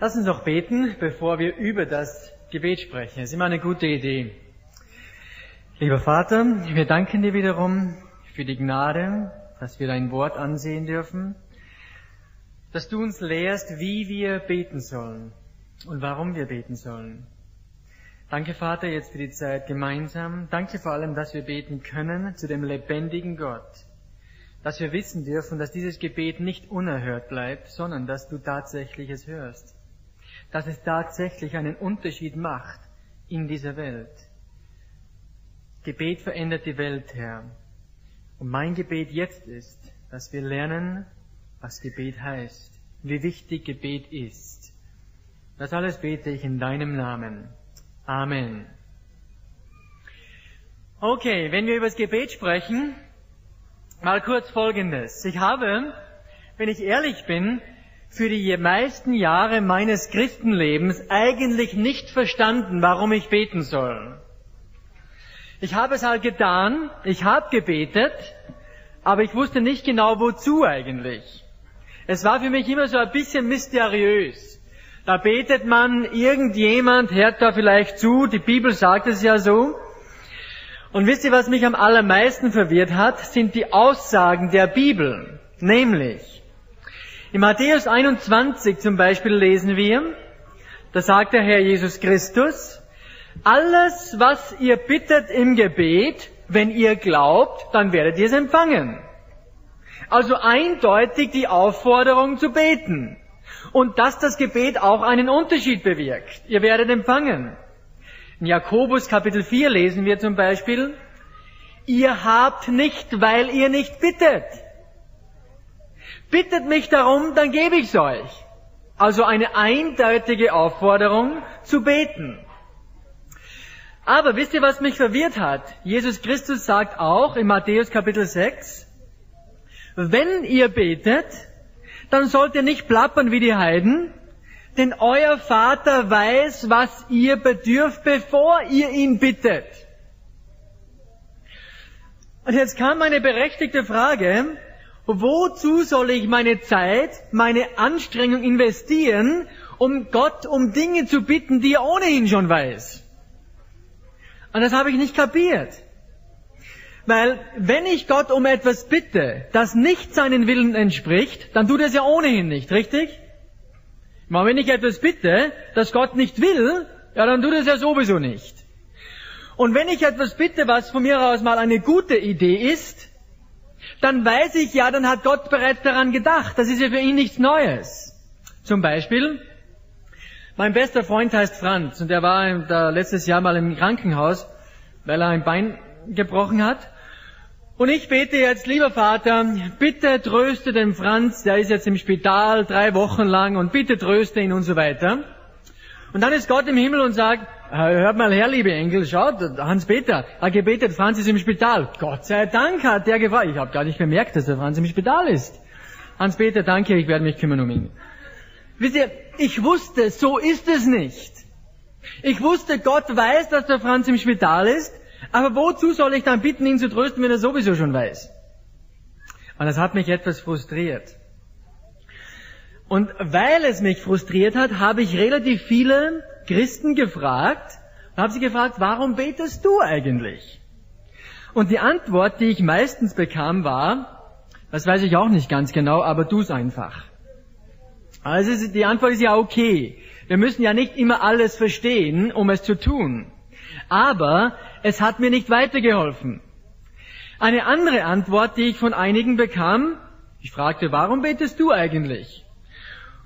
Lass uns doch beten, bevor wir über das Gebet sprechen. Das ist immer eine gute Idee. Lieber Vater, wir danken dir wiederum für die Gnade, dass wir dein Wort ansehen dürfen, dass du uns lehrst, wie wir beten sollen und warum wir beten sollen. Danke, Vater, jetzt für die Zeit gemeinsam. Danke vor allem, dass wir beten können zu dem lebendigen Gott. Dass wir wissen dürfen, dass dieses Gebet nicht unerhört bleibt, sondern dass du tatsächlich es hörst. Dass es tatsächlich einen Unterschied macht in dieser Welt. Gebet verändert die Welt, Herr. Und mein Gebet jetzt ist, dass wir lernen, was Gebet heißt, wie wichtig Gebet ist. Das alles bete ich in deinem Namen. Amen. Okay, wenn wir über das Gebet sprechen, mal kurz Folgendes. Ich habe, wenn ich ehrlich bin, für die meisten Jahre meines Christenlebens eigentlich nicht verstanden, warum ich beten soll. Ich habe es halt getan, ich habe gebetet, aber ich wusste nicht genau wozu eigentlich. Es war für mich immer so ein bisschen mysteriös. Da betet man, irgendjemand hört da vielleicht zu, die Bibel sagt es ja so. Und wisst ihr, was mich am allermeisten verwirrt hat, sind die Aussagen der Bibel. Nämlich, in Matthäus 21 zum Beispiel lesen wir, da sagt der Herr Jesus Christus, alles, was ihr bittet im Gebet, wenn ihr glaubt, dann werdet ihr es empfangen. Also eindeutig die Aufforderung zu beten und dass das Gebet auch einen Unterschied bewirkt. Ihr werdet empfangen. In Jakobus Kapitel 4 lesen wir zum Beispiel, ihr habt nicht, weil ihr nicht bittet. Bittet mich darum, dann gebe ich's euch. Also eine eindeutige Aufforderung zu beten. Aber wisst ihr, was mich verwirrt hat? Jesus Christus sagt auch in Matthäus Kapitel 6, wenn ihr betet, dann sollt ihr nicht plappern wie die Heiden, denn euer Vater weiß, was ihr bedürft, bevor ihr ihn bittet. Und jetzt kam eine berechtigte Frage, wozu soll ich meine Zeit, meine Anstrengung investieren, um Gott um Dinge zu bitten, die er ohnehin schon weiß? Und das habe ich nicht kapiert. Weil wenn ich Gott um etwas bitte, das nicht seinen Willen entspricht, dann tut er es ja ohnehin nicht, richtig? Aber wenn ich etwas bitte, das Gott nicht will, ja, dann tut er es ja sowieso nicht. Und wenn ich etwas bitte, was von mir aus mal eine gute Idee ist, dann weiß ich ja, dann hat Gott bereits daran gedacht. Das ist ja für ihn nichts Neues. Zum Beispiel, mein bester Freund heißt Franz und er war letztes Jahr mal im Krankenhaus, weil er ein Bein gebrochen hat. Und ich bete jetzt, lieber Vater, bitte tröste den Franz, der ist jetzt im Spital drei Wochen lang und bitte tröste ihn und so weiter. Und dann ist Gott im Himmel und sagt, äh, hört mal her, liebe Engel, schaut, Hans-Peter hat gebetet, Franz ist im Spital. Gott sei Dank hat der gefragt. Ich habe gar nicht bemerkt, dass der Franz im Spital ist. Hans-Peter, danke, ich werde mich kümmern um ihn. Wisst ihr, ich wusste, so ist es nicht. Ich wusste, Gott weiß, dass der Franz im Spital ist, aber wozu soll ich dann bitten, ihn zu trösten, wenn er sowieso schon weiß? Und das hat mich etwas frustriert. Und weil es mich frustriert hat, habe ich relativ viele Christen gefragt habe sie gefragt, warum betest du eigentlich? Und die Antwort, die ich meistens bekam, war, das weiß ich auch nicht ganz genau, aber tu's einfach. Also die Antwort ist ja okay. Wir müssen ja nicht immer alles verstehen, um es zu tun. Aber es hat mir nicht weitergeholfen. Eine andere Antwort, die ich von einigen bekam, ich fragte, warum betest du eigentlich?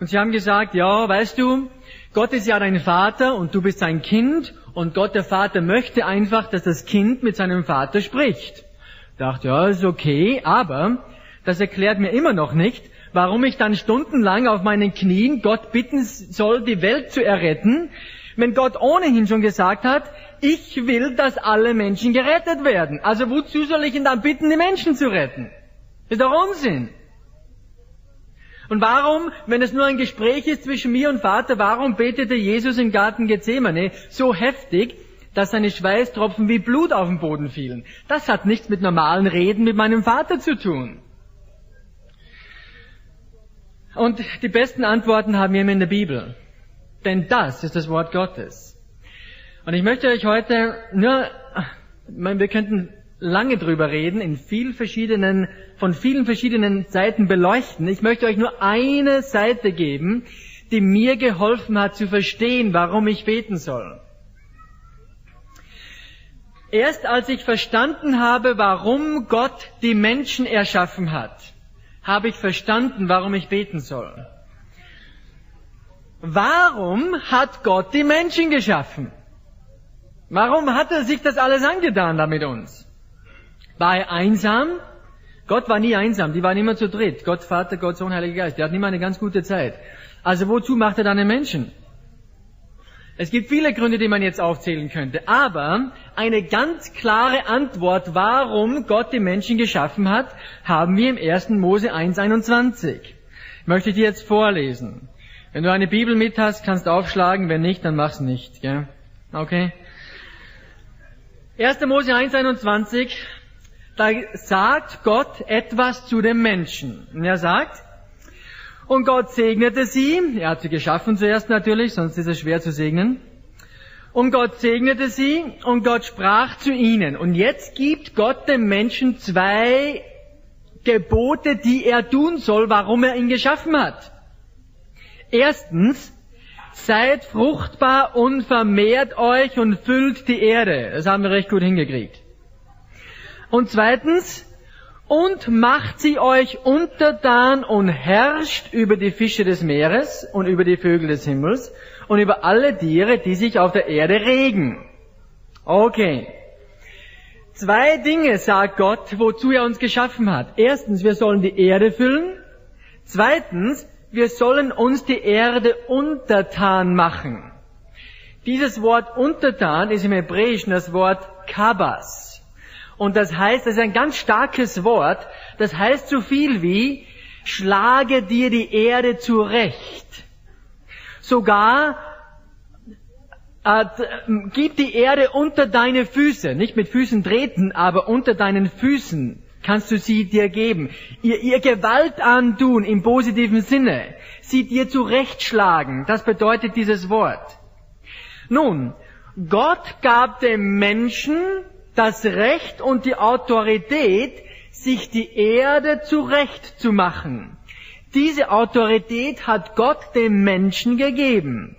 Und sie haben gesagt, ja, weißt du, Gott ist ja dein Vater und du bist sein Kind und Gott der Vater möchte einfach, dass das Kind mit seinem Vater spricht. Ich dachte, ja, ist okay, aber das erklärt mir immer noch nicht, warum ich dann stundenlang auf meinen Knien Gott bitten soll, die Welt zu erretten, wenn Gott ohnehin schon gesagt hat, ich will, dass alle Menschen gerettet werden. Also wozu soll ich ihn dann bitten, die Menschen zu retten? Ist doch Unsinn. Und warum, wenn es nur ein Gespräch ist zwischen mir und Vater, warum betete Jesus im Garten Gethsemane so heftig, dass seine Schweißtropfen wie Blut auf den Boden fielen? Das hat nichts mit normalen Reden mit meinem Vater zu tun. Und die besten Antworten haben wir in der Bibel. Denn das ist das Wort Gottes. Und ich möchte euch heute nur, wir könnten lange drüber reden, in viel verschiedenen, von vielen verschiedenen Seiten beleuchten. Ich möchte euch nur eine Seite geben, die mir geholfen hat zu verstehen, warum ich beten soll. Erst als ich verstanden habe, warum Gott die Menschen erschaffen hat, habe ich verstanden, warum ich beten soll. Warum hat Gott die Menschen geschaffen? Warum hat er sich das alles angetan da mit uns? War er einsam? Gott war nie einsam, die waren immer zu dritt. Gott Vater, Gott Sohn, Heiliger Geist. Der hat immer eine ganz gute Zeit. Also wozu macht er dann einen Menschen? Es gibt viele Gründe, die man jetzt aufzählen könnte, aber eine ganz klare Antwort, warum Gott die Menschen geschaffen hat, haben wir im 1. Mose 1.21. Ich möchte dir jetzt vorlesen. Wenn du eine Bibel mit hast, kannst du aufschlagen, wenn nicht, dann mach's nicht. Gell? Okay? 1. Mose 1.21, da sagt Gott etwas zu dem Menschen. Und er sagt, und Gott segnete sie. Er hat sie geschaffen zuerst natürlich, sonst ist es schwer zu segnen. Und Gott segnete sie und Gott sprach zu ihnen. Und jetzt gibt Gott dem Menschen zwei Gebote, die er tun soll, warum er ihn geschaffen hat. Erstens, seid fruchtbar und vermehrt euch und füllt die Erde. Das haben wir recht gut hingekriegt. Und zweitens, und macht sie euch untertan und herrscht über die Fische des Meeres und über die Vögel des Himmels und über alle Tiere, die sich auf der Erde regen. Okay. Zwei Dinge sagt Gott, wozu er uns geschaffen hat. Erstens, wir sollen die Erde füllen. Zweitens, wir sollen uns die Erde untertan machen. Dieses Wort untertan ist im Hebräischen das Wort kabas. Und das heißt, das ist ein ganz starkes Wort. Das heißt so viel wie, schlage dir die Erde zurecht. Sogar äh, gib die Erde unter deine Füße, nicht mit Füßen treten, aber unter deinen Füßen kannst du sie dir geben. Ihr, ihr Gewalt antun im positiven Sinne, sie dir zurechtschlagen, das bedeutet dieses Wort. Nun, Gott gab dem Menschen das Recht und die Autorität, sich die Erde zurechtzumachen. Diese Autorität hat Gott dem Menschen gegeben.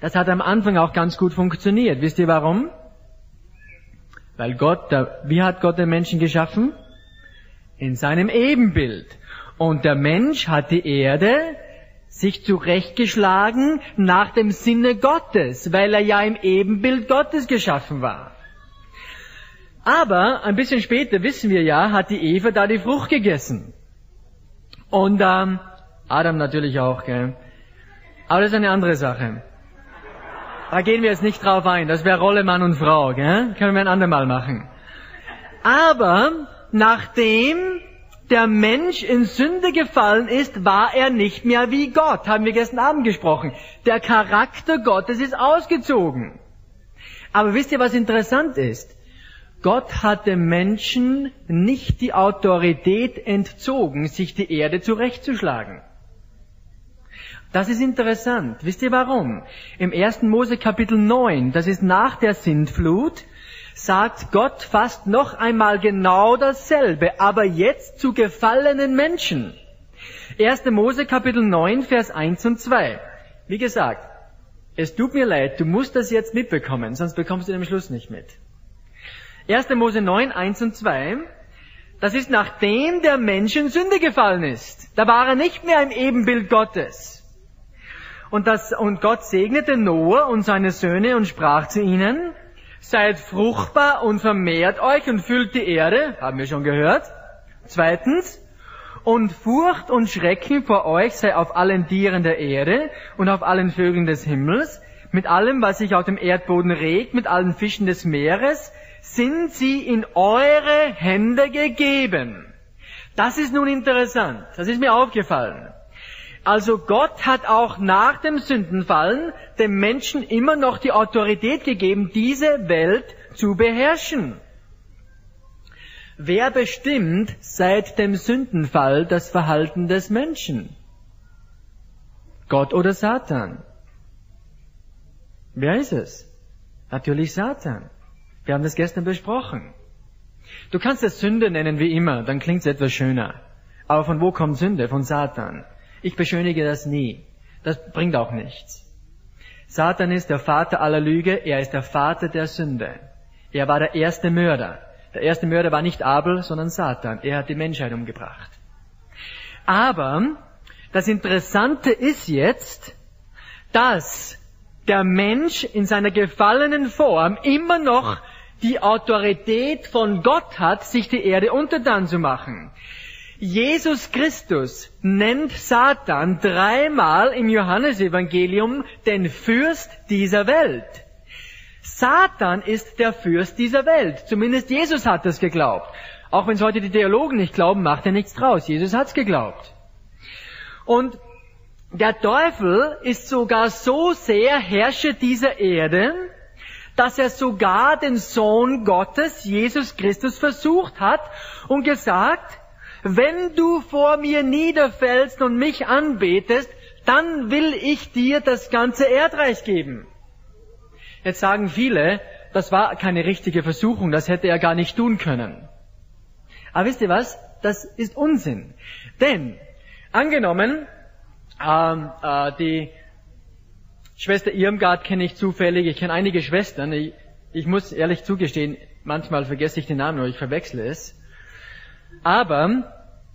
Das hat am Anfang auch ganz gut funktioniert. Wisst ihr warum? Weil Gott, wie hat Gott den Menschen geschaffen? In seinem Ebenbild. Und der Mensch hat die Erde sich zurechtgeschlagen nach dem Sinne Gottes, weil er ja im Ebenbild Gottes geschaffen war. Aber ein bisschen später wissen wir ja, hat die Eva da die Frucht gegessen. Und ähm, Adam natürlich auch, gell? Aber das ist eine andere Sache. Da gehen wir jetzt nicht drauf ein. Das wäre Rolle Mann und Frau, gell? Können wir ein andermal machen. Aber nachdem der Mensch in Sünde gefallen ist, war er nicht mehr wie Gott. Haben wir gestern Abend gesprochen. Der Charakter Gottes ist ausgezogen. Aber wisst ihr, was interessant ist? Gott hat dem Menschen nicht die Autorität entzogen, sich die Erde zurechtzuschlagen. Das ist interessant. Wisst ihr warum? Im 1. Mose Kapitel 9, das ist nach der Sintflut, sagt Gott fast noch einmal genau dasselbe, aber jetzt zu gefallenen Menschen. 1. Mose Kapitel 9, Vers 1 und 2. Wie gesagt, es tut mir leid, du musst das jetzt mitbekommen, sonst bekommst du den Schluss nicht mit. 1. Mose 9, 1 und 2, das ist nachdem der Mensch in Sünde gefallen ist. Da war er nicht mehr im Ebenbild Gottes. Und, das, und Gott segnete Noah und seine Söhne und sprach zu ihnen, seid fruchtbar und vermehrt euch und füllt die Erde, haben wir schon gehört. Zweitens, und Furcht und Schrecken vor euch sei auf allen Tieren der Erde und auf allen Vögeln des Himmels, mit allem, was sich auf dem Erdboden regt, mit allen Fischen des Meeres, sind sie in eure Hände gegeben. Das ist nun interessant. Das ist mir aufgefallen. Also Gott hat auch nach dem Sündenfallen dem Menschen immer noch die Autorität gegeben, diese Welt zu beherrschen. Wer bestimmt seit dem Sündenfall das Verhalten des Menschen? Gott oder Satan? Wer ist es? Natürlich Satan. Wir haben das gestern besprochen. Du kannst es Sünde nennen wie immer, dann klingt es etwas schöner. Aber von wo kommt Sünde? Von Satan. Ich beschönige das nie. Das bringt auch nichts. Satan ist der Vater aller Lüge, er ist der Vater der Sünde. Er war der erste Mörder. Der erste Mörder war nicht Abel, sondern Satan. Er hat die Menschheit umgebracht. Aber das Interessante ist jetzt, dass der Mensch in seiner gefallenen Form immer noch die Autorität von Gott hat, sich die Erde untertan zu machen. Jesus Christus nennt Satan dreimal im Johannesevangelium den Fürst dieser Welt. Satan ist der Fürst dieser Welt. Zumindest Jesus hat das geglaubt. Auch wenn es heute die Theologen nicht glauben, macht er nichts draus. Jesus hat's geglaubt. Und der Teufel ist sogar so sehr Herrscher dieser Erde, dass er sogar den Sohn Gottes, Jesus Christus, versucht hat und gesagt, wenn du vor mir niederfällst und mich anbetest, dann will ich dir das ganze Erdreich geben. Jetzt sagen viele, das war keine richtige Versuchung, das hätte er gar nicht tun können. Aber wisst ihr was? Das ist Unsinn. Denn, angenommen, ähm, äh, die Schwester Irmgard kenne ich zufällig, ich kenne einige Schwestern, ich, ich muss ehrlich zugestehen, manchmal vergesse ich den Namen oder ich verwechsle es. Aber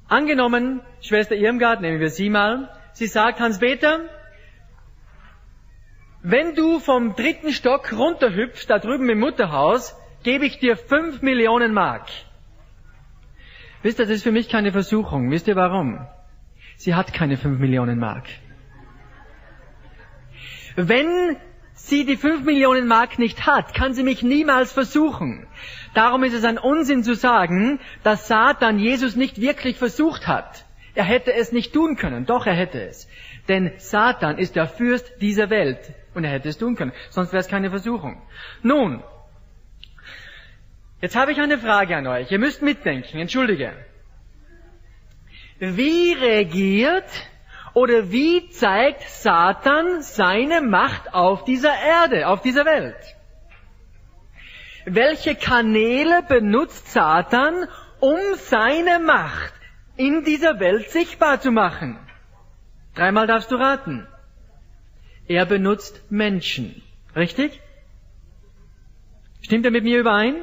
angenommen, Schwester Irmgard, nehmen wir sie mal, sie sagt, Hans-Peter, wenn du vom dritten Stock runterhüpfst, da drüben im Mutterhaus, gebe ich dir fünf Millionen Mark. Wisst ihr, das ist für mich keine Versuchung. Wisst ihr warum? Sie hat keine fünf Millionen Mark. Wenn sie die fünf Millionen Mark nicht hat, kann sie mich niemals versuchen. Darum ist es ein Unsinn zu sagen, dass Satan Jesus nicht wirklich versucht hat. Er hätte es nicht tun können. Doch, er hätte es. Denn Satan ist der Fürst dieser Welt. Und er hätte es tun können. Sonst wäre es keine Versuchung. Nun, jetzt habe ich eine Frage an euch. Ihr müsst mitdenken. Entschuldige. Wie regiert oder wie zeigt Satan seine Macht auf dieser Erde, auf dieser Welt? Welche Kanäle benutzt Satan, um seine Macht in dieser Welt sichtbar zu machen? Dreimal darfst du raten. Er benutzt Menschen. Richtig? Stimmt er mit mir überein?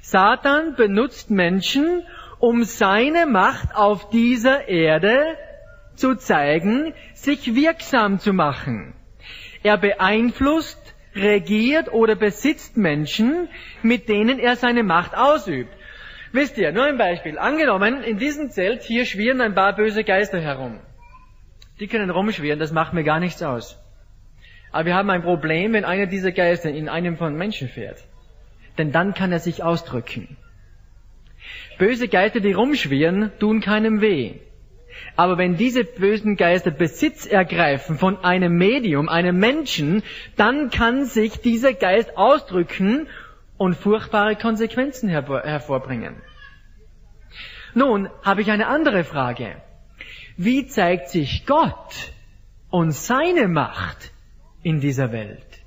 Satan benutzt Menschen, um seine Macht auf dieser Erde zu zeigen, sich wirksam zu machen. Er beeinflusst, regiert oder besitzt Menschen, mit denen er seine Macht ausübt. Wisst ihr, nur ein Beispiel. Angenommen, in diesem Zelt hier schwirren ein paar böse Geister herum. Die können rumschwirren, das macht mir gar nichts aus. Aber wir haben ein Problem, wenn einer dieser Geister in einem von Menschen fährt. Denn dann kann er sich ausdrücken. Böse Geister, die rumschwirren, tun keinem weh. Aber wenn diese bösen Geister Besitz ergreifen von einem Medium, einem Menschen, dann kann sich dieser Geist ausdrücken und furchtbare Konsequenzen hervorbringen. Nun habe ich eine andere Frage. Wie zeigt sich Gott und seine Macht in dieser Welt?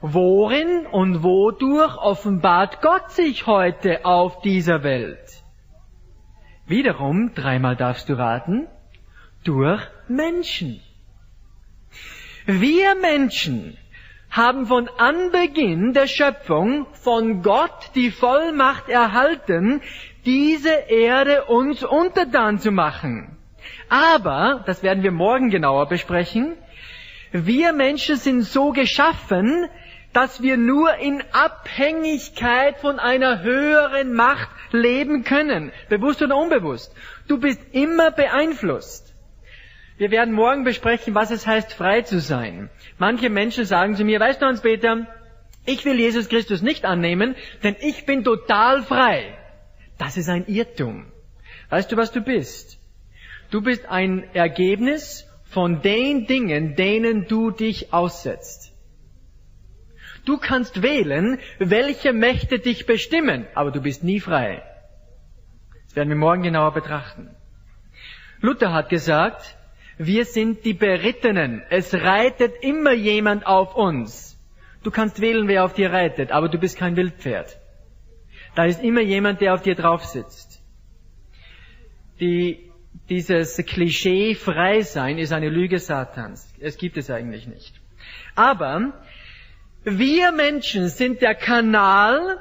Worin und wodurch offenbart Gott sich heute auf dieser Welt? Wiederum, dreimal darfst du raten, durch Menschen. Wir Menschen haben von Anbeginn der Schöpfung von Gott die Vollmacht erhalten, diese Erde uns untertan zu machen. Aber, das werden wir morgen genauer besprechen, wir Menschen sind so geschaffen, dass wir nur in Abhängigkeit von einer höheren Macht leben können, bewusst oder unbewusst. Du bist immer beeinflusst. Wir werden morgen besprechen, was es heißt, frei zu sein. Manche Menschen sagen zu mir, weißt du, Hans-Peter, ich will Jesus Christus nicht annehmen, denn ich bin total frei. Das ist ein Irrtum. Weißt du, was du bist? Du bist ein Ergebnis von den Dingen, denen du dich aussetzt. Du kannst wählen, welche Mächte dich bestimmen, aber du bist nie frei. Das werden wir morgen genauer betrachten. Luther hat gesagt, Wir sind die Berittenen. Es reitet immer jemand auf uns. Du kannst wählen, wer auf dir reitet, aber du bist kein Wildpferd. Da ist immer jemand, der auf dir drauf sitzt. Die, dieses Klischee frei sein ist eine Lüge Satans. Es gibt es eigentlich nicht. Aber wir Menschen sind der Kanal,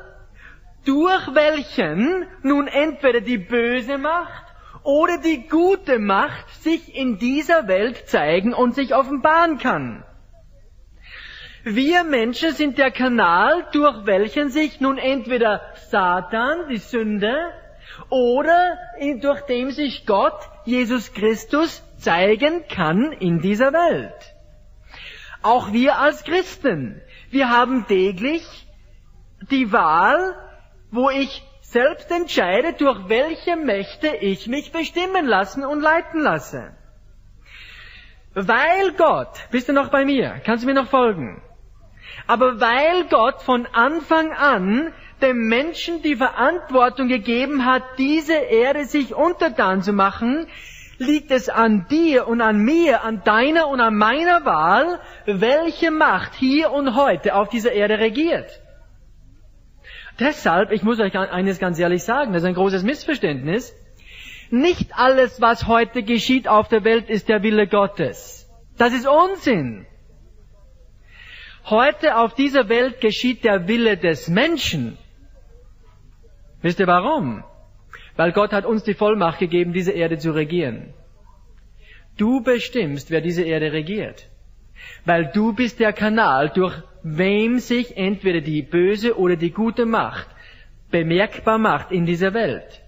durch welchen nun entweder die böse Macht oder die gute Macht sich in dieser Welt zeigen und sich offenbaren kann. Wir Menschen sind der Kanal, durch welchen sich nun entweder Satan, die Sünde, oder durch dem sich Gott, Jesus Christus, zeigen kann in dieser Welt. Auch wir als Christen, wir haben täglich die Wahl, wo ich selbst entscheide, durch welche Mächte ich mich bestimmen lassen und leiten lasse. Weil Gott, bist du noch bei mir? Kannst du mir noch folgen? Aber weil Gott von Anfang an dem Menschen die Verantwortung gegeben hat, diese Erde sich untertan zu machen, liegt es an dir und an mir, an deiner und an meiner Wahl, welche Macht hier und heute auf dieser Erde regiert. Deshalb, ich muss euch eines ganz ehrlich sagen, das ist ein großes Missverständnis. Nicht alles, was heute geschieht auf der Welt, ist der Wille Gottes. Das ist Unsinn. Heute auf dieser Welt geschieht der Wille des Menschen. Wisst ihr warum? Weil Gott hat uns die Vollmacht gegeben, diese Erde zu regieren. Du bestimmst, wer diese Erde regiert. Weil du bist der Kanal, durch wem sich entweder die böse oder die gute Macht bemerkbar macht in dieser Welt.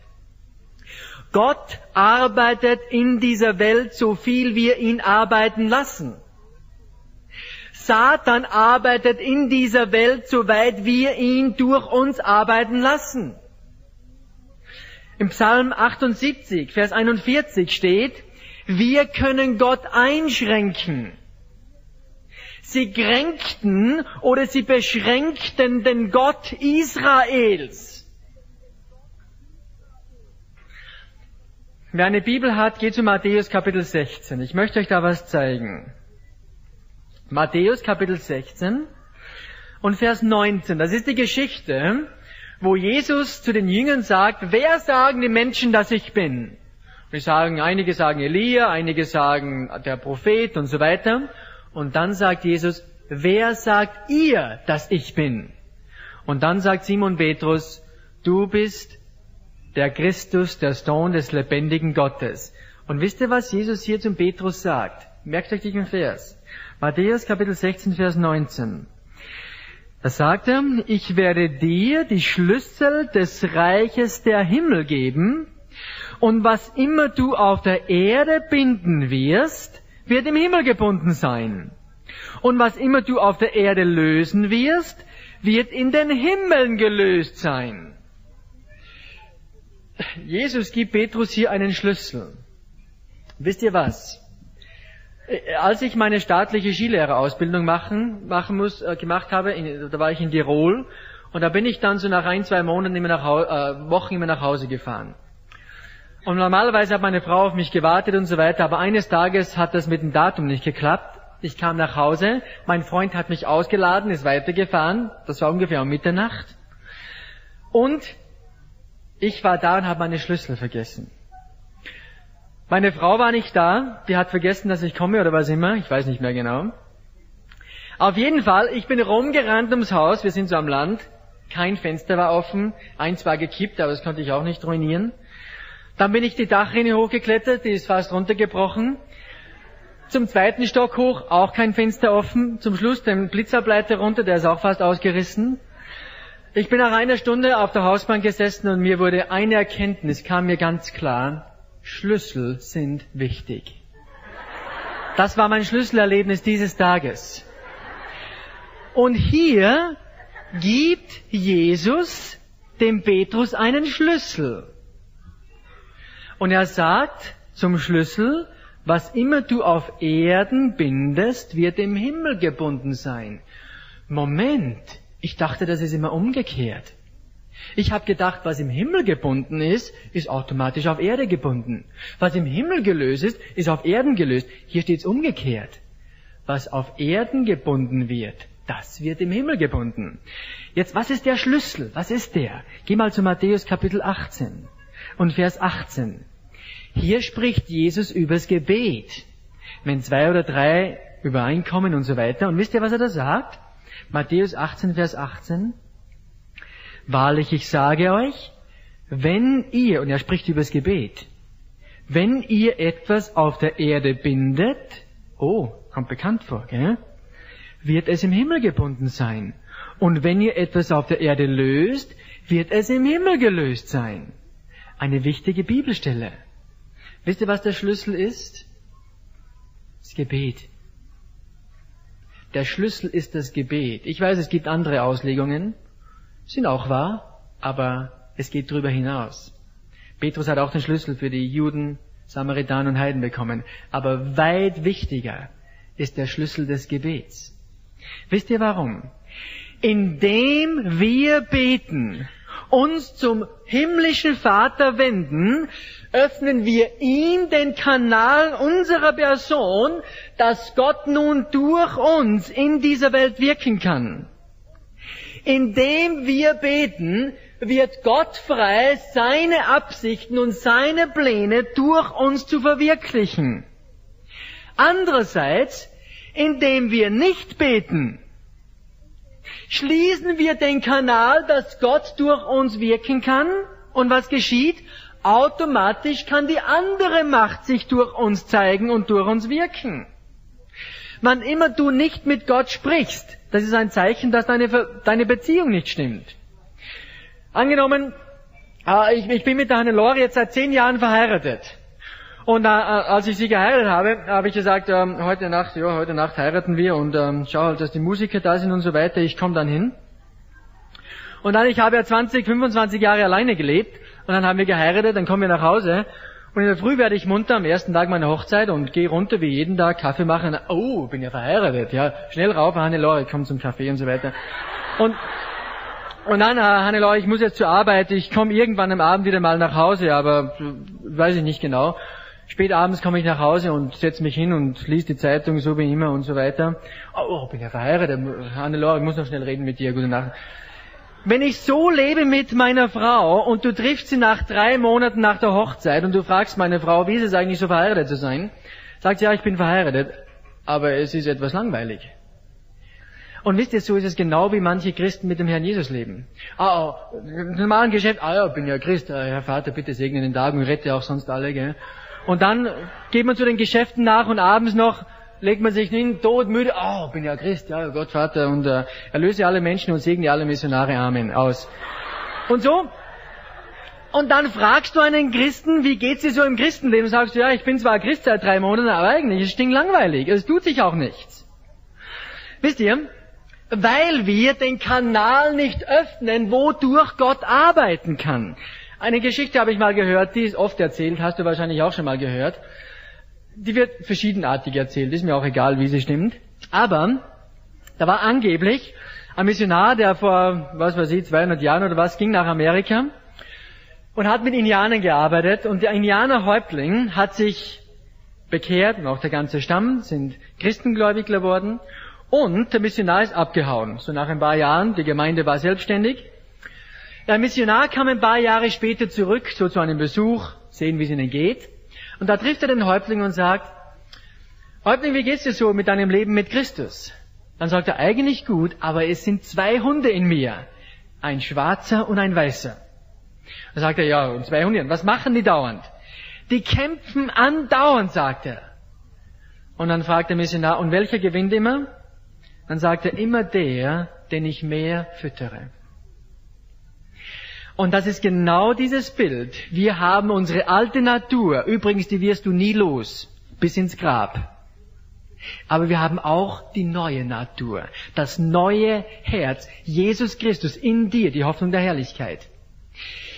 Gott arbeitet in dieser Welt so viel wir ihn arbeiten lassen. Satan arbeitet in dieser Welt, soweit wir ihn durch uns arbeiten lassen. Im Psalm 78, Vers 41 steht, wir können Gott einschränken. Sie kränkten oder sie beschränkten den Gott Israels. Wer eine Bibel hat, geht zu Matthäus Kapitel 16. Ich möchte euch da was zeigen. Matthäus Kapitel 16 und Vers 19. Das ist die Geschichte, wo Jesus zu den Jüngern sagt, wer sagen die Menschen, dass ich bin? Wir sagen, einige sagen Elia, einige sagen der Prophet und so weiter. Und dann sagt Jesus, wer sagt ihr, dass ich bin? Und dann sagt Simon Petrus, du bist der Christus, der Sohn des lebendigen Gottes. Und wisst ihr, was Jesus hier zum Petrus sagt? Merkt euch diesen Vers. Matthäus Kapitel 16, Vers 19. Er, ich werde dir die Schlüssel des Reiches der Himmel geben, und was immer du auf der Erde binden wirst, wird im Himmel gebunden sein. Und was immer du auf der Erde lösen wirst, wird in den Himmeln gelöst sein. Jesus gibt Petrus hier einen Schlüssel. Wisst ihr was? Als ich meine staatliche Skilehrerausbildung machen, machen muss, äh, gemacht habe, in, da war ich in Tirol und da bin ich dann so nach ein, zwei Monaten immer nach, äh, Wochen immer nach Hause gefahren. Und normalerweise hat meine Frau auf mich gewartet und so weiter, aber eines Tages hat das mit dem Datum nicht geklappt. Ich kam nach Hause, mein Freund hat mich ausgeladen, ist weitergefahren, das war ungefähr um Mitternacht. Und ich war da und habe meine Schlüssel vergessen. Meine Frau war nicht da, die hat vergessen, dass ich komme oder was immer, ich weiß nicht mehr genau. Auf jeden Fall, ich bin rumgerannt ums Haus, wir sind so am Land, kein Fenster war offen, eins war gekippt, aber das konnte ich auch nicht ruinieren. Dann bin ich die Dachrinne hochgeklettert, die ist fast runtergebrochen. Zum zweiten Stock hoch, auch kein Fenster offen. Zum Schluss den Blitzableiter runter, der ist auch fast ausgerissen. Ich bin nach einer Stunde auf der Hausbank gesessen und mir wurde eine Erkenntnis, kam mir ganz klar. Schlüssel sind wichtig. Das war mein Schlüsselerlebnis dieses Tages. Und hier gibt Jesus dem Petrus einen Schlüssel. Und er sagt zum Schlüssel, was immer du auf Erden bindest, wird im Himmel gebunden sein. Moment, ich dachte, das ist immer umgekehrt. Ich habe gedacht, was im Himmel gebunden ist, ist automatisch auf Erde gebunden. Was im Himmel gelöst ist, ist auf Erden gelöst. Hier steht es umgekehrt. Was auf Erden gebunden wird, das wird im Himmel gebunden. Jetzt, was ist der Schlüssel? Was ist der? Geh mal zu Matthäus Kapitel 18 und Vers 18. Hier spricht Jesus übers Gebet. Wenn zwei oder drei übereinkommen und so weiter. Und wisst ihr, was er da sagt? Matthäus 18, Vers 18. Wahrlich, ich sage euch, wenn ihr, und er spricht übers Gebet, wenn ihr etwas auf der Erde bindet, oh, kommt bekannt vor, gell? wird es im Himmel gebunden sein. Und wenn ihr etwas auf der Erde löst, wird es im Himmel gelöst sein. Eine wichtige Bibelstelle. Wisst ihr, was der Schlüssel ist? Das Gebet. Der Schlüssel ist das Gebet. Ich weiß, es gibt andere Auslegungen, sind auch wahr, aber es geht darüber hinaus. Petrus hat auch den Schlüssel für die Juden, Samaritaner und Heiden bekommen. Aber weit wichtiger ist der Schlüssel des Gebets. Wisst ihr warum? Indem wir beten, uns zum himmlischen Vater wenden, öffnen wir ihm den Kanal unserer Person, dass Gott nun durch uns in dieser Welt wirken kann. Indem wir beten, wird Gott frei, seine Absichten und seine Pläne durch uns zu verwirklichen. Andererseits, indem wir nicht beten, schließen wir den Kanal, dass Gott durch uns wirken kann. Und was geschieht? Automatisch kann die andere Macht sich durch uns zeigen und durch uns wirken. Wann immer du nicht mit Gott sprichst, das ist ein Zeichen, dass deine, deine Beziehung nicht stimmt. Angenommen, äh, ich, ich bin mit der Hannelore jetzt seit zehn Jahren verheiratet. Und äh, als ich sie geheiratet habe, habe ich gesagt, ähm, heute Nacht, ja, heute Nacht heiraten wir und ähm, schau halt, dass die Musiker da sind und so weiter. Ich komme dann hin. Und dann, ich habe ja 20, 25 Jahre alleine gelebt und dann haben wir geheiratet, dann kommen wir nach Hause und in der Früh werde ich munter am ersten Tag meiner Hochzeit und gehe runter wie jeden Tag Kaffee machen. Oh, bin ja verheiratet. Ja, schnell rauf, Hannelore, komm zum Kaffee und so weiter. Und und dann, äh, Hannelore, ich muss jetzt zur Arbeit. Ich komme irgendwann am Abend wieder mal nach Hause, aber äh, weiß ich nicht genau. Spät abends komme ich nach Hause und setze mich hin und lies die Zeitung, so wie immer und so weiter. Oh, oh bin ja verheiratet. Hannelore, ich muss noch schnell reden mit dir. Gute Nacht. Wenn ich so lebe mit meiner Frau und du triffst sie nach drei Monaten nach der Hochzeit und du fragst meine Frau, wie ist es eigentlich so verheiratet zu sein, sagt sie, ja, ich bin verheiratet, aber es ist etwas langweilig. Und wisst ihr, so ist es genau wie manche Christen mit dem Herrn Jesus leben. Ah, oh, normalen Geschäft, ah ja, bin ja Christ, ah, Herr Vater, bitte segne den Tag und rette auch sonst alle, gell. Und dann geht man zu den Geschäften nach und abends noch legt man sich hin, todmüde, oh, bin ja Christ, ja, Gott Vater, und äh, erlöse alle Menschen und segne alle Missionare, Amen, aus. Und so, und dann fragst du einen Christen, wie geht's dir so im Christenleben? Sagst du, ja, ich bin zwar Christ seit drei Monaten, aber eigentlich ist es langweilig. Es tut sich auch nichts. Wisst ihr? Weil wir den Kanal nicht öffnen, wodurch Gott arbeiten kann. Eine Geschichte habe ich mal gehört, die ist oft erzählt, hast du wahrscheinlich auch schon mal gehört die wird verschiedenartig erzählt, ist mir auch egal, wie sie stimmt. Aber da war angeblich ein Missionar, der vor, was weiß ich, 200 Jahren oder was, ging nach Amerika und hat mit Indianern gearbeitet und der Indianerhäuptling hat sich bekehrt und auch der ganze Stamm sind Christengläubig geworden und der Missionar ist abgehauen. So nach ein paar Jahren, die Gemeinde war selbstständig. Der Missionar kam ein paar Jahre später zurück, so zu einem Besuch, sehen, wie es ihnen geht. Und da trifft er den Häuptling und sagt, Häuptling, wie geht's dir so mit deinem Leben mit Christus? Dann sagt er, eigentlich gut, aber es sind zwei Hunde in mir. Ein schwarzer und ein weißer. Dann sagt er, ja, und zwei Hunde, was machen die dauernd? Die kämpfen andauernd, sagt er. Und dann fragt der Missionar, und welcher gewinnt immer? Dann sagt er, immer der, den ich mehr füttere. Und das ist genau dieses Bild. Wir haben unsere alte Natur, übrigens, die wirst du nie los, bis ins Grab. Aber wir haben auch die neue Natur, das neue Herz, Jesus Christus in dir, die Hoffnung der Herrlichkeit.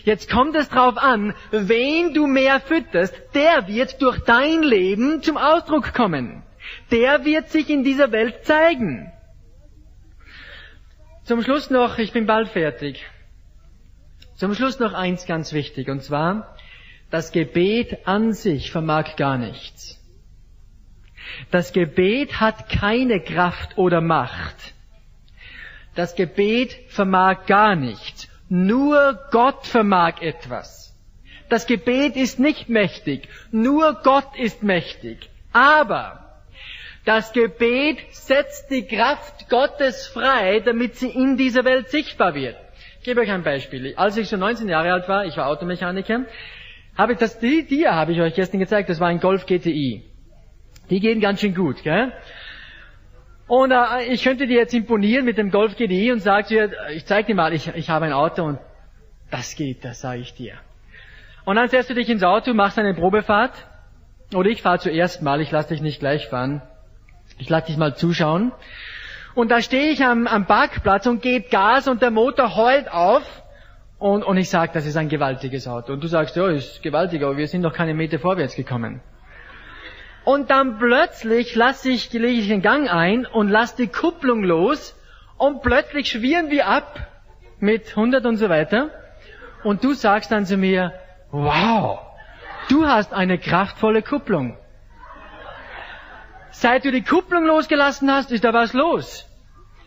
Jetzt kommt es drauf an, wen du mehr fütterst, der wird durch dein Leben zum Ausdruck kommen. Der wird sich in dieser Welt zeigen. Zum Schluss noch, ich bin bald fertig. Zum Schluss noch eins ganz wichtig, und zwar, das Gebet an sich vermag gar nichts. Das Gebet hat keine Kraft oder Macht. Das Gebet vermag gar nichts. Nur Gott vermag etwas. Das Gebet ist nicht mächtig. Nur Gott ist mächtig. Aber das Gebet setzt die Kraft Gottes frei, damit sie in dieser Welt sichtbar wird. Ich gebe euch ein Beispiel. Als ich so 19 Jahre alt war, ich war Automechaniker, habe ich das, die, die habe ich euch gestern gezeigt, das war ein Golf GTI. Die gehen ganz schön gut, gell? Und äh, ich könnte dir jetzt imponieren mit dem Golf GTI und sage dir, ich zeig dir mal, ich, ich habe ein Auto und das geht, das sage ich dir. Und dann setzt du dich ins Auto, machst eine Probefahrt. Oder ich fahre zuerst mal, ich lasse dich nicht gleich fahren. Ich lasse dich mal zuschauen. Und da stehe ich am, am Parkplatz und gebe Gas und der Motor heult auf. Und, und ich sage, das ist ein gewaltiges Auto. Und du sagst, ja, ist gewaltig, aber wir sind noch keine Meter vorwärts gekommen. Und dann plötzlich lasse ich, lege ich den Gang ein und lasse die Kupplung los und plötzlich schwirren wir ab mit 100 und so weiter. Und du sagst dann zu mir, wow, du hast eine kraftvolle Kupplung. Seit du die Kupplung losgelassen hast, ist da was los.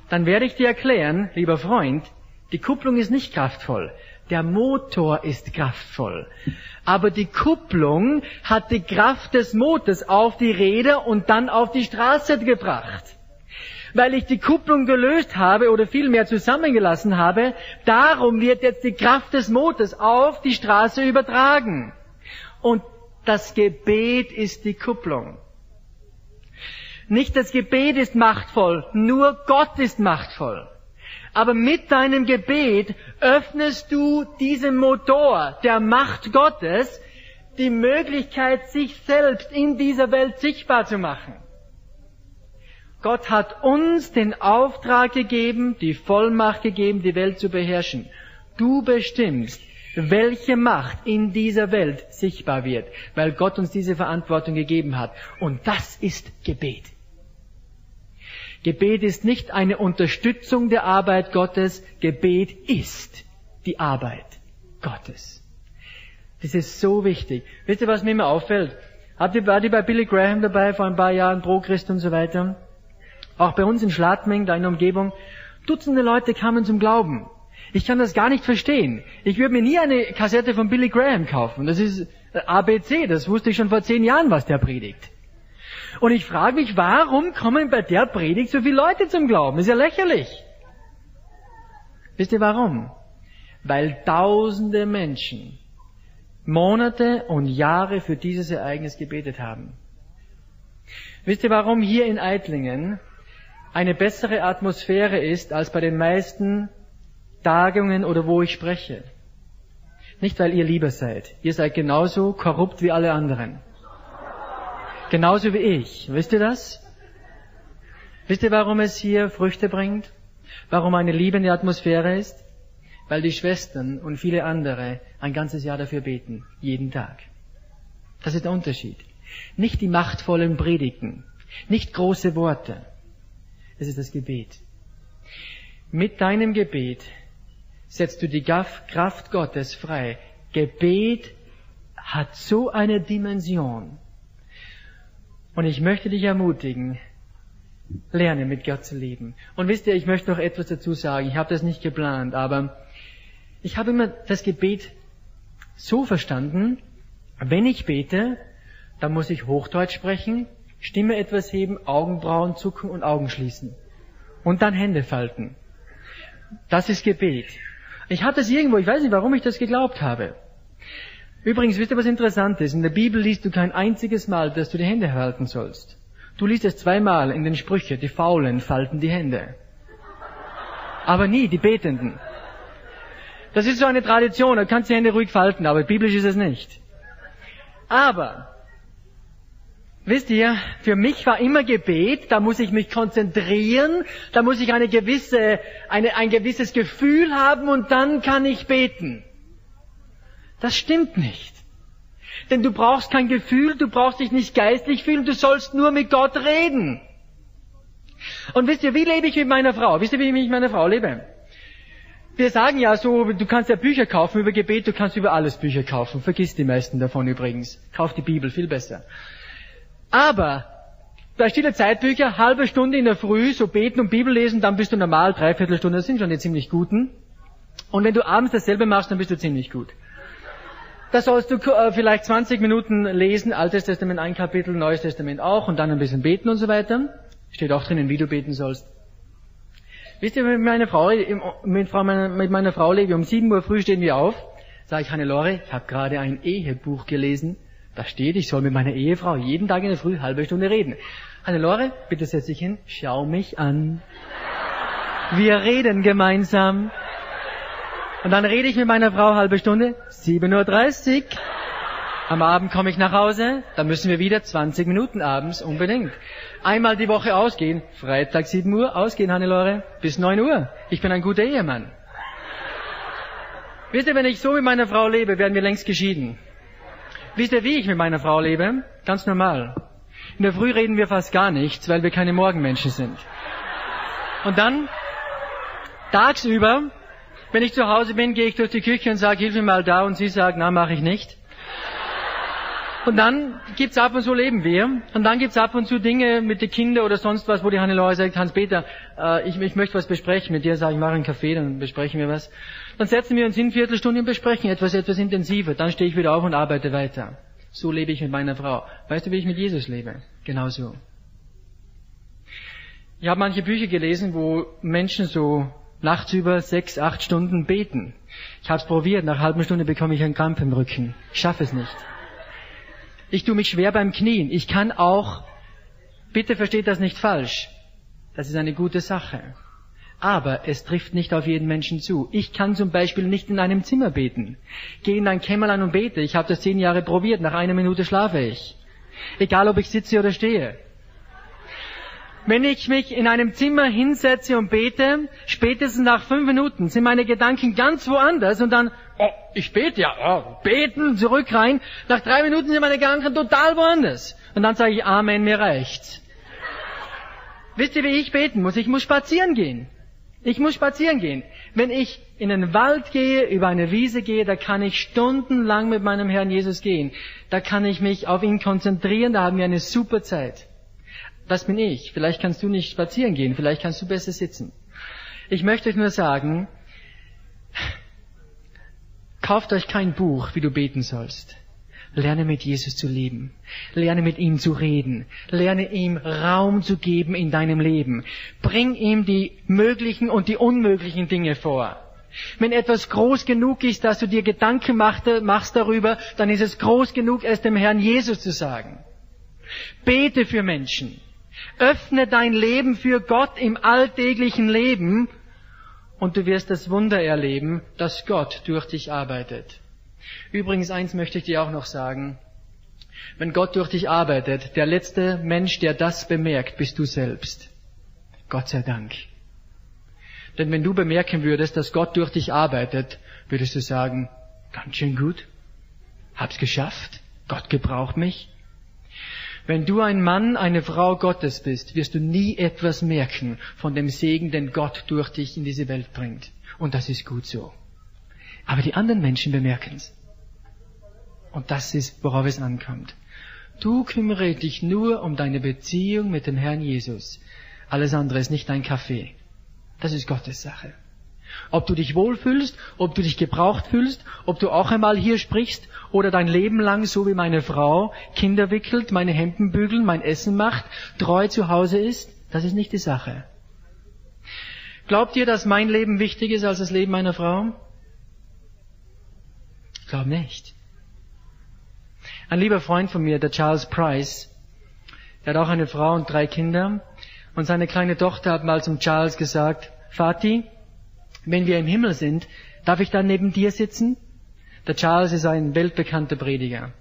Dann werde ich dir erklären, lieber Freund, die Kupplung ist nicht kraftvoll. Der Motor ist kraftvoll. Aber die Kupplung hat die Kraft des Motors auf die Räder und dann auf die Straße gebracht. Weil ich die Kupplung gelöst habe oder vielmehr zusammengelassen habe, darum wird jetzt die Kraft des Motors auf die Straße übertragen. Und das Gebet ist die Kupplung. Nicht das Gebet ist machtvoll, nur Gott ist machtvoll. Aber mit deinem Gebet öffnest du diesem Motor der Macht Gottes die Möglichkeit, sich selbst in dieser Welt sichtbar zu machen. Gott hat uns den Auftrag gegeben, die Vollmacht gegeben, die Welt zu beherrschen. Du bestimmst, welche Macht in dieser Welt sichtbar wird, weil Gott uns diese Verantwortung gegeben hat. Und das ist Gebet. Gebet ist nicht eine Unterstützung der Arbeit Gottes, Gebet ist die Arbeit Gottes. Das ist so wichtig. Wisst ihr, was mir immer auffällt? Habt ihr, wart ihr bei Billy Graham dabei vor ein paar Jahren, Pro Christ und so weiter? Auch bei uns in Schladming, da in der Umgebung, Dutzende Leute kamen zum Glauben. Ich kann das gar nicht verstehen. Ich würde mir nie eine Kassette von Billy Graham kaufen. Das ist ABC, das wusste ich schon vor zehn Jahren, was der predigt. Und ich frage mich, warum kommen bei der Predigt so viele Leute zum Glauben? Ist ja lächerlich. Wisst ihr warum? Weil tausende Menschen Monate und Jahre für dieses Ereignis gebetet haben. Wisst ihr, warum hier in Eitlingen eine bessere Atmosphäre ist als bei den meisten Tagungen oder wo ich spreche? Nicht, weil ihr lieber seid. Ihr seid genauso korrupt wie alle anderen. Genauso wie ich. Wisst ihr das? Wisst ihr, warum es hier Früchte bringt? Warum eine liebende Atmosphäre ist? Weil die Schwestern und viele andere ein ganzes Jahr dafür beten. Jeden Tag. Das ist der Unterschied. Nicht die machtvollen Predigten. Nicht große Worte. Es ist das Gebet. Mit deinem Gebet setzt du die Kraft Gottes frei. Gebet hat so eine Dimension, und ich möchte dich ermutigen, lerne mit Gott zu leben. Und wisst ihr, ich möchte noch etwas dazu sagen. Ich habe das nicht geplant, aber ich habe immer das Gebet so verstanden, wenn ich bete, dann muss ich Hochdeutsch sprechen, Stimme etwas heben, Augenbrauen zucken und Augen schließen. Und dann Hände falten. Das ist Gebet. Ich hatte es irgendwo, ich weiß nicht, warum ich das geglaubt habe. Übrigens, wisst ihr, was interessant ist? In der Bibel liest du kein einziges Mal, dass du die Hände halten sollst. Du liest es zweimal in den Sprüchen, die Faulen falten die Hände. Aber nie die Betenden. Das ist so eine Tradition, da kannst du die Hände ruhig falten, aber biblisch ist es nicht. Aber, wisst ihr, für mich war immer Gebet, da muss ich mich konzentrieren, da muss ich eine gewisse, eine, ein gewisses Gefühl haben und dann kann ich beten. Das stimmt nicht. Denn du brauchst kein Gefühl, du brauchst dich nicht geistlich fühlen, du sollst nur mit Gott reden. Und wisst ihr, wie lebe ich mit meiner Frau? Wisst ihr, wie ich mit meiner Frau lebe? wir sagen ja so, du kannst ja Bücher kaufen über Gebet, du kannst über alles Bücher kaufen. Vergiss die meisten davon übrigens. Kauf die Bibel, viel besser. Aber bei stille Zeitbücher, halbe Stunde in der Früh, so beten und Bibel lesen, dann bist du normal, dreiviertel Stunde, das sind schon die ziemlich guten. Und wenn du abends dasselbe machst, dann bist du ziemlich gut. Da sollst du äh, vielleicht 20 Minuten lesen, Altes Testament ein Kapitel, Neues Testament auch und dann ein bisschen beten und so weiter. Steht auch drinnen, wie du beten sollst. Wisst ihr, mit meiner Frau, mit, mit meiner Frau lebe um 7 Uhr früh stehen wir auf. Sag ich, Hannelore, ich habe gerade ein Ehebuch gelesen. Da steht, ich soll mit meiner Ehefrau jeden Tag in der Früh halbe Stunde reden. Hannelore, bitte setz dich hin, schau mich an. Wir reden gemeinsam. Und dann rede ich mit meiner Frau halbe Stunde, 7.30 Uhr. Am Abend komme ich nach Hause, dann müssen wir wieder 20 Minuten abends, unbedingt. Einmal die Woche ausgehen, Freitag 7 Uhr, ausgehen, Hannelore, bis 9 Uhr. Ich bin ein guter Ehemann. Wisst ihr, wenn ich so mit meiner Frau lebe, werden wir längst geschieden. Wisst ihr, wie ich mit meiner Frau lebe? Ganz normal. In der Früh reden wir fast gar nichts, weil wir keine Morgenmenschen sind. Und dann, tagsüber, wenn ich zu Hause bin, gehe ich durch die Küche und sage, hilf mir mal da, und sie sagt, na, mache ich nicht. Und dann gibt's ab und zu leben wir. Und dann gibt's ab und zu Dinge mit den Kindern oder sonst was, wo die Hannelore sagt, Hans-Peter, äh, ich, ich möchte was besprechen mit dir. Sag ich, mache einen Kaffee, dann besprechen wir was. Dann setzen wir uns in Viertelstunde und besprechen etwas, etwas intensiver. Dann stehe ich wieder auf und arbeite weiter. So lebe ich mit meiner Frau. Weißt du, wie ich mit Jesus lebe? Genauso. Ich habe manche Bücher gelesen, wo Menschen so nachts über sechs, acht Stunden beten. Ich habe es probiert, nach halben Stunde bekomme ich einen Krampf im Rücken. Ich schaffe es nicht. Ich tue mich schwer beim Knien. Ich kann auch, bitte versteht das nicht falsch. Das ist eine gute Sache. Aber es trifft nicht auf jeden Menschen zu. Ich kann zum Beispiel nicht in einem Zimmer beten. Gehe in ein Kämmerlein und bete. Ich habe das zehn Jahre probiert. Nach einer Minute schlafe ich. Egal ob ich sitze oder stehe. Wenn ich mich in einem Zimmer hinsetze und bete, spätestens nach fünf Minuten sind meine Gedanken ganz woanders und dann, oh, ich bete ja, oh, beten, zurück rein. Nach drei Minuten sind meine Gedanken total woanders. Und dann sage ich, Amen, mir reicht's. Wisst ihr, wie ich beten muss? Ich muss spazieren gehen. Ich muss spazieren gehen. Wenn ich in den Wald gehe, über eine Wiese gehe, da kann ich stundenlang mit meinem Herrn Jesus gehen. Da kann ich mich auf ihn konzentrieren, da haben wir eine super Zeit. Das bin ich. Vielleicht kannst du nicht spazieren gehen, vielleicht kannst du besser sitzen. Ich möchte euch nur sagen, kauft euch kein Buch, wie du beten sollst. Lerne mit Jesus zu leben. Lerne mit ihm zu reden. Lerne ihm Raum zu geben in deinem Leben. Bring ihm die möglichen und die unmöglichen Dinge vor. Wenn etwas groß genug ist, dass du dir Gedanken machst darüber, dann ist es groß genug, es dem Herrn Jesus zu sagen. Bete für Menschen. Öffne dein Leben für Gott im alltäglichen Leben und du wirst das Wunder erleben, dass Gott durch dich arbeitet. Übrigens eins möchte ich dir auch noch sagen. Wenn Gott durch dich arbeitet, der letzte Mensch, der das bemerkt, bist du selbst. Gott sei Dank. Denn wenn du bemerken würdest, dass Gott durch dich arbeitet, würdest du sagen, ganz schön gut, hab's geschafft, Gott gebraucht mich, wenn du ein Mann, eine Frau Gottes bist, wirst du nie etwas merken von dem Segen, den Gott durch dich in diese Welt bringt. Und das ist gut so. Aber die anderen Menschen bemerken es. Und das ist, worauf es ankommt. Du kümmere dich nur um deine Beziehung mit dem Herrn Jesus. Alles andere ist nicht dein Kaffee. Das ist Gottes Sache. Ob du dich wohlfühlst, ob du dich gebraucht fühlst, ob du auch einmal hier sprichst oder dein Leben lang, so wie meine Frau, Kinder wickelt, meine Hemden bügelt, mein Essen macht, treu zu Hause ist, das ist nicht die Sache. Glaubt ihr, dass mein Leben wichtig ist als das Leben meiner Frau? Ich glaube nicht. Ein lieber Freund von mir, der Charles Price, der hat auch eine Frau und drei Kinder, und seine kleine Tochter hat mal zum Charles gesagt, Vati, wenn wir im Himmel sind, darf ich dann neben dir sitzen? Der Charles ist ein weltbekannter Prediger.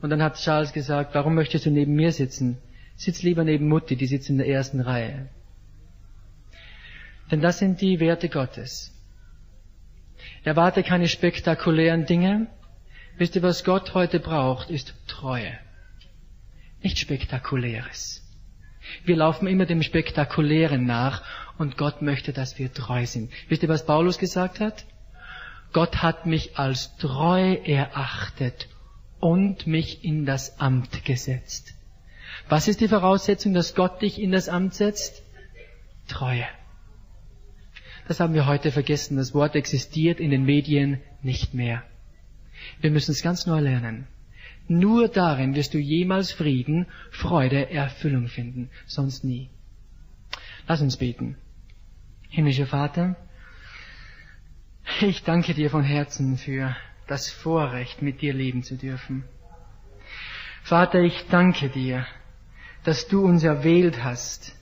Und dann hat Charles gesagt, warum möchtest du neben mir sitzen? Sitz lieber neben Mutti, die sitzt in der ersten Reihe. Denn das sind die Werte Gottes. Erwarte keine spektakulären Dinge. Wisst ihr, was Gott heute braucht, ist Treue. Nicht spektakuläres. Wir laufen immer dem Spektakulären nach und Gott möchte, dass wir treu sind. Wisst ihr, was Paulus gesagt hat? Gott hat mich als treu erachtet und mich in das Amt gesetzt. Was ist die Voraussetzung, dass Gott dich in das Amt setzt? Treue. Das haben wir heute vergessen. Das Wort existiert in den Medien nicht mehr. Wir müssen es ganz neu lernen. Nur darin wirst du jemals Frieden, Freude, Erfüllung finden, sonst nie. Lass uns beten. Himmlischer Vater, ich danke dir von Herzen für das Vorrecht, mit dir leben zu dürfen. Vater, ich danke dir, dass du uns erwählt hast,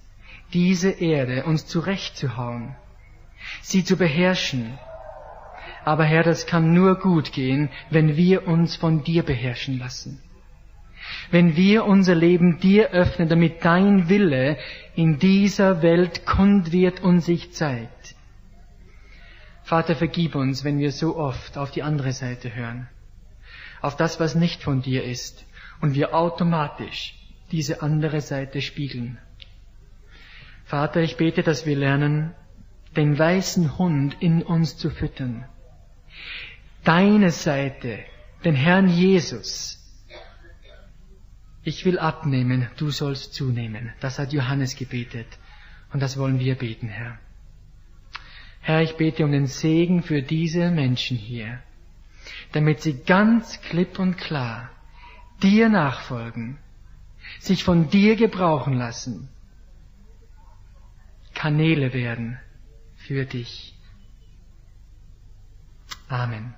diese Erde uns zurechtzuhauen, sie zu beherrschen. Aber Herr, das kann nur gut gehen, wenn wir uns von dir beherrschen lassen. Wenn wir unser Leben dir öffnen, damit dein Wille in dieser Welt kund wird und sich zeigt. Vater, vergib uns, wenn wir so oft auf die andere Seite hören, auf das, was nicht von dir ist, und wir automatisch diese andere Seite spiegeln. Vater, ich bete, dass wir lernen, den weißen Hund in uns zu füttern. Deine Seite, den Herrn Jesus. Ich will abnehmen, du sollst zunehmen. Das hat Johannes gebetet. Und das wollen wir beten, Herr. Herr, ich bete um den Segen für diese Menschen hier, damit sie ganz klipp und klar dir nachfolgen, sich von dir gebrauchen lassen, Kanäle werden für dich. Amen.